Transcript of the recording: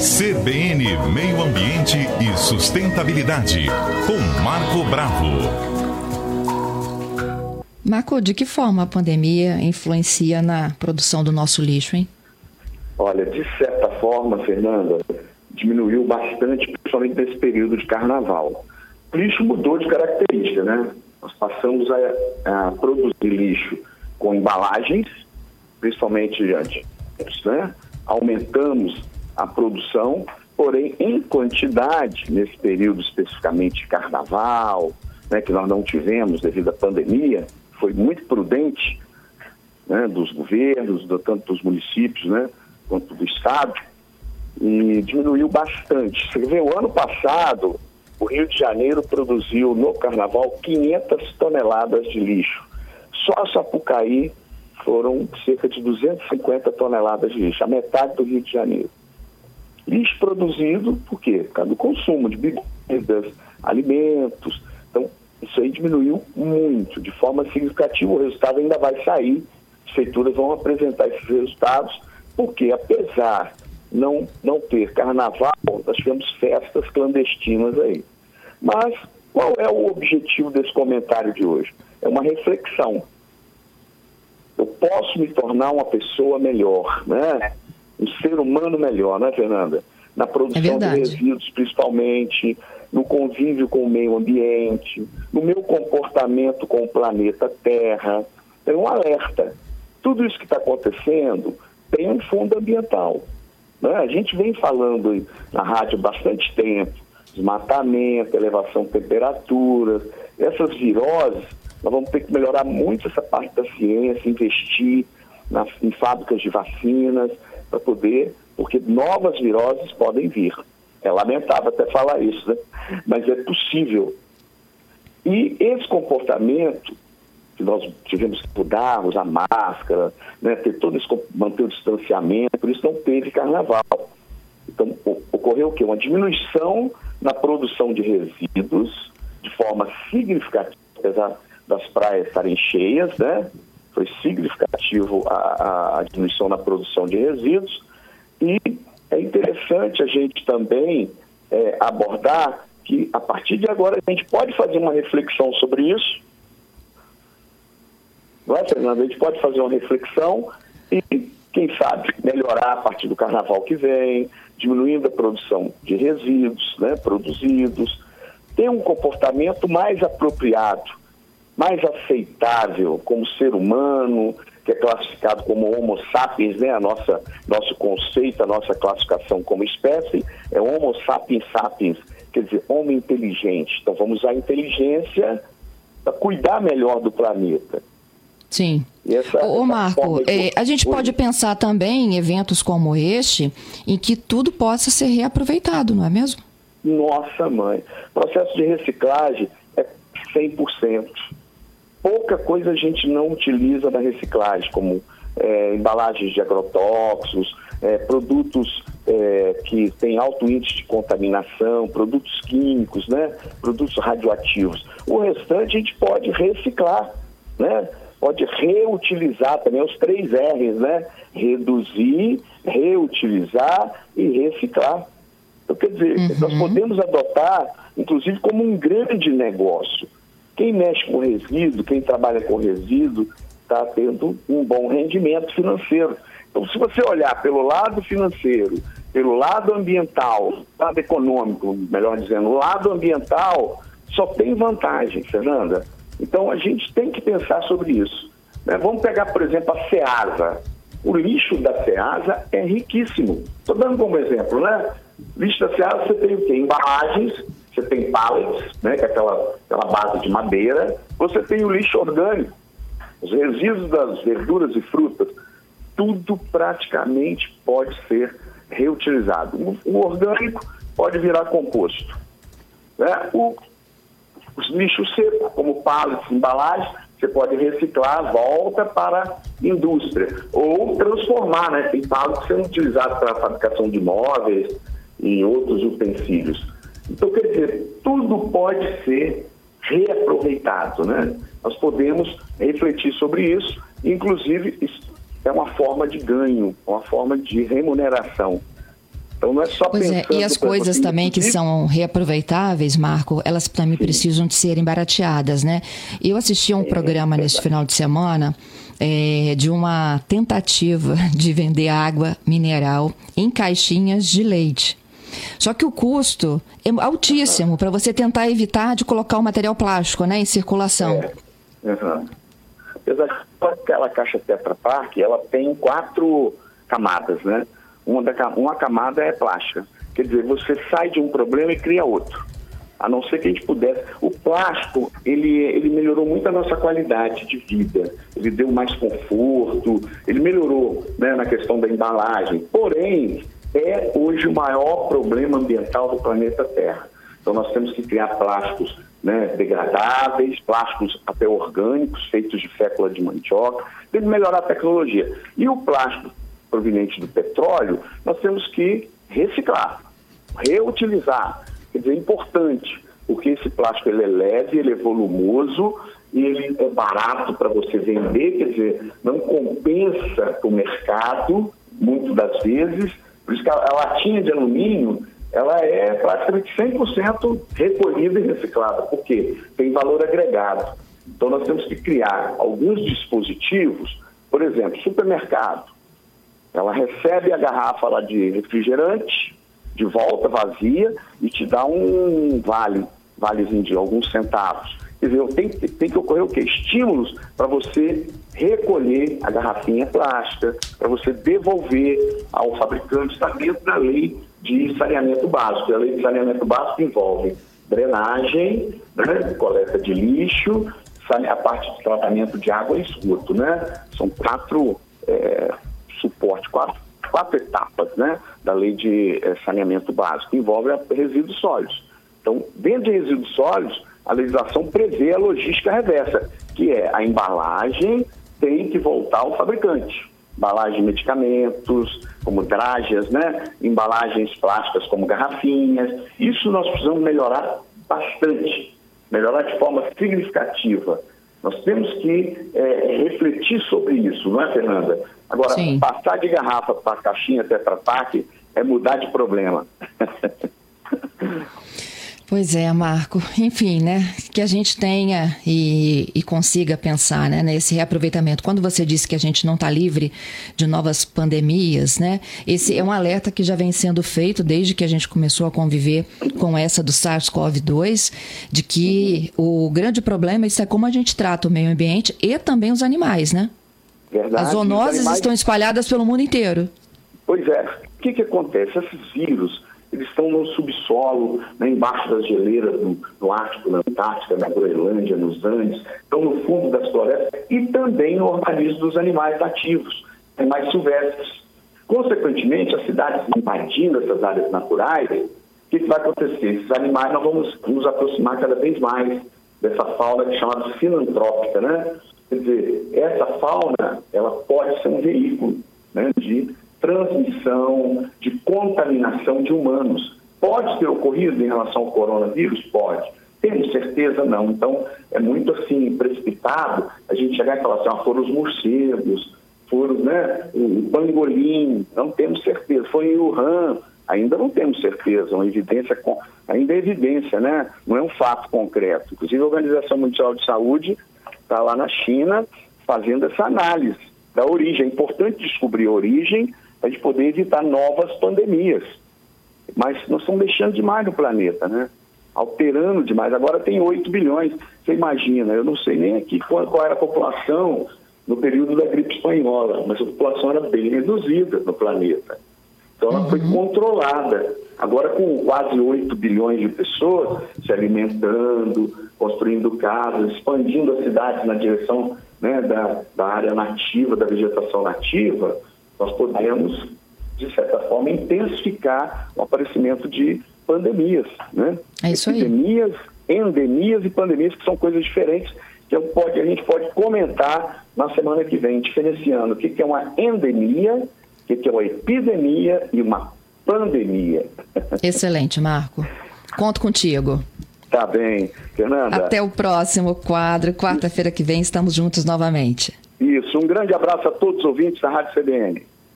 CBN Meio Ambiente e Sustentabilidade, com Marco Bravo. Marco, de que forma a pandemia influencia na produção do nosso lixo, hein? Olha, de certa forma, Fernanda, diminuiu bastante, principalmente nesse período de carnaval. O lixo mudou de característica, né? Nós passamos a, a produzir lixo com embalagens, principalmente antes, né? Aumentamos a produção, porém em quantidade, nesse período especificamente de carnaval, né, que nós não tivemos devido à pandemia, foi muito prudente né, dos governos, do, tanto dos municípios né, quanto do Estado, e diminuiu bastante. Você vê, o ano passado, o Rio de Janeiro produziu no Carnaval 500 toneladas de lixo. Só a Sapucaí foram cerca de 250 toneladas de lixo, a metade do Rio de Janeiro. Lixo produzido por quê? Por causa do consumo de bebidas, alimentos. Então, isso aí diminuiu muito, de forma significativa. O resultado ainda vai sair, as feituras vão apresentar esses resultados, porque apesar não não ter carnaval, nós tivemos festas clandestinas aí. Mas qual é o objetivo desse comentário de hoje? É uma reflexão. Eu posso me tornar uma pessoa melhor, né? Um ser humano melhor, né, Fernanda? Na produção é de resíduos, principalmente, no convívio com o meio ambiente, no meu comportamento com o planeta Terra. É um alerta. Tudo isso que está acontecendo tem um fundo ambiental. Né? A gente vem falando na rádio há bastante tempo, desmatamento, elevação de temperaturas, essas viroses, nós vamos ter que melhorar muito essa parte da ciência, investir nas, em fábricas de vacinas, para poder, porque novas viroses podem vir. É lamentável até falar isso, né? mas é possível. E esse comportamento que nós tivemos que mudar, usar máscara, né, ter todo esse, manter o distanciamento, por isso não teve carnaval. Então, ocorreu o quê? Uma diminuição na produção de resíduos de forma significativa, apesar das praias estarem cheias, né? Foi significativo a, a diminuição na produção de resíduos e é interessante a gente também é, abordar que a partir de agora a gente pode fazer uma reflexão sobre isso. Não é, Fernando? A gente pode fazer uma reflexão e, quem sabe, melhorar a partir do carnaval que vem, diminuindo a produção de resíduos né, produzidos, ter um comportamento mais apropriado, mais aceitável como ser humano, que é classificado como Homo sapiens, né? A nossa nosso conceito, a nossa classificação como espécie é Homo sapiens sapiens, quer dizer, homem inteligente. Então vamos usar a inteligência para cuidar melhor do planeta. Sim. Essa, Ô, Marco, é, a gente pode pensar também em eventos como este, em que tudo possa ser reaproveitado, não é mesmo? Nossa mãe. O processo de reciclagem é 100% pouca coisa a gente não utiliza na reciclagem, como é, embalagens de agrotóxicos, é, produtos é, que têm alto índice de contaminação, produtos químicos, né, produtos radioativos. O restante a gente pode reciclar, né, pode reutilizar também os três R's, né, reduzir, reutilizar e reciclar. Então, quer dizer, uhum. nós podemos adotar, inclusive, como um grande negócio quem mexe com resíduo, quem trabalha com resíduo, está tendo um bom rendimento financeiro. Então, se você olhar pelo lado financeiro, pelo lado ambiental, lado econômico, melhor dizendo, lado ambiental, só tem vantagem, Fernanda. Então, a gente tem que pensar sobre isso. Né? Vamos pegar, por exemplo, a SEASA. O lixo da SEASA é riquíssimo. Estou dando como exemplo, né? Lixo da SEASA você tem o quê? Embalagens, você tem pallets, né, que é aquela, aquela base de madeira, você tem o lixo orgânico, os resíduos das verduras e frutas, tudo praticamente pode ser reutilizado. O, o orgânico pode virar composto. Né? O, os lixos secos, como pallets, embalagens, você pode reciclar, volta para a indústria. Ou transformar, né? Tem pallets sendo utilizados para a fabricação de móveis e outros utensílios. Então, quer dizer, tudo pode ser reaproveitado, né? Nós podemos refletir sobre isso, inclusive isso é uma forma de ganho, uma forma de remuneração. Então não é só pois é, e as coisas também que são reaproveitáveis, Marco, elas também Sim. precisam de serem barateadas, né? Eu assisti a um é, programa é neste final de semana é, de uma tentativa de vender água mineral em caixinhas de leite. Só que o custo é altíssimo para você tentar evitar de colocar o material plástico né, em circulação. É. De aquela caixa Tetra Pak, ela tem quatro camadas, né? Uma, da, uma camada é plástica. Quer dizer, você sai de um problema e cria outro. A não ser que a gente pudesse. O plástico, ele, ele melhorou muito a nossa qualidade de vida. Ele deu mais conforto, ele melhorou né, na questão da embalagem. Porém, é hoje o maior problema ambiental do planeta Terra. Então, nós temos que criar plásticos né, degradáveis, plásticos até orgânicos, feitos de fécula de mandioca, tem que melhorar a tecnologia. E o plástico proveniente do petróleo, nós temos que reciclar, reutilizar. Quer dizer, é importante, porque esse plástico ele é leve, ele é volumoso, e ele é barato para você vender, quer dizer, não compensa o mercado, muitas das vezes. Por isso que a, a latinha de alumínio, ela é praticamente 100% recolhida e reciclada, porque tem valor agregado. Então nós temos que criar alguns dispositivos, por exemplo, supermercado. Ela recebe a garrafa lá de refrigerante, de volta vazia, e te dá um vale, valezinho de alguns centavos. Quer dizer, tem, tem que ocorrer o quê? Estímulos para você recolher a garrafinha plástica, para você devolver ao fabricante, está dentro da lei de saneamento básico. A lei de saneamento básico envolve drenagem, né, coleta de lixo, a parte de tratamento de água e esgoto, né? São quatro é, suportes, quatro, quatro etapas, né, da lei de é, saneamento básico. Envolve resíduos sólidos. Então, dentro de resíduos sólidos, a legislação prevê a logística reversa, que é a embalagem tem que voltar ao fabricante embalagem de medicamentos, como dragas, né? embalagens plásticas como garrafinhas. Isso nós precisamos melhorar bastante, melhorar de forma significativa. Nós temos que é, refletir sobre isso, não é, Fernanda? Agora, Sim. passar de garrafa para caixinha Tetra Pak é mudar de problema. Pois é, Marco. Enfim, né? Que a gente tenha e, e, consiga pensar né, nesse reaproveitamento. Quando você disse que a gente não está livre de novas pandemias, né? Esse é um alerta que já vem sendo feito desde que a gente começou a conviver com essa do SARS-CoV-2, de que o grande problema é como a gente trata o meio ambiente e também os animais, né? Verdade. As zoonoses animais... estão espalhadas pelo mundo inteiro. Pois é. O que, que acontece? Esses vírus eles estão no subsolo, né, embaixo das geleiras do, do Ártico, na Antártica, na Groenlândia, nos Andes, estão no fundo das florestas e também no organismo dos animais nativos, animais silvestres. Consequentemente, as cidades invadindo essas áreas naturais, o que, que vai acontecer? Esses animais nós vamos nos aproximar cada vez mais dessa fauna que é chamada filantrópica, né? Quer dizer, essa fauna, ela pode ser um veículo né, de transmissão, de contaminação de humanos. Pode ter ocorrido em relação ao coronavírus? Pode. Temos certeza? Não. Então, é muito assim, precipitado a gente chegar e falar assim, ah, foram os morcegos, foram né, o pangolim, não temos certeza. Foi em Wuhan, ainda não temos certeza, uma evidência, ainda é evidência, né? Não é um fato concreto. Inclusive, a Organização Mundial de Saúde está lá na China fazendo essa análise da origem. É importante descobrir a origem a gente poder evitar novas pandemias. Mas nós estamos deixando demais no planeta, né? Alterando demais. Agora tem 8 bilhões. Você imagina, eu não sei nem aqui qual, qual era a população no período da gripe espanhola, mas a população era bem reduzida no planeta. Então ela uhum. foi controlada. Agora, com quase 8 bilhões de pessoas se alimentando, construindo casas, expandindo as cidades na direção né, da, da área nativa, da vegetação nativa, nós podemos, de certa forma, intensificar o aparecimento de pandemias, né? É isso aí. Epidemias, endemias e pandemias, que são coisas diferentes, que pode, a gente pode comentar na semana que vem, diferenciando o que é uma endemia, o que é uma epidemia e uma pandemia. Excelente, Marco. Conto contigo. Tá bem, Fernanda. Até o próximo quadro. Quarta-feira que vem estamos juntos novamente. Isso. Um grande abraço a todos os ouvintes da Rádio CBN.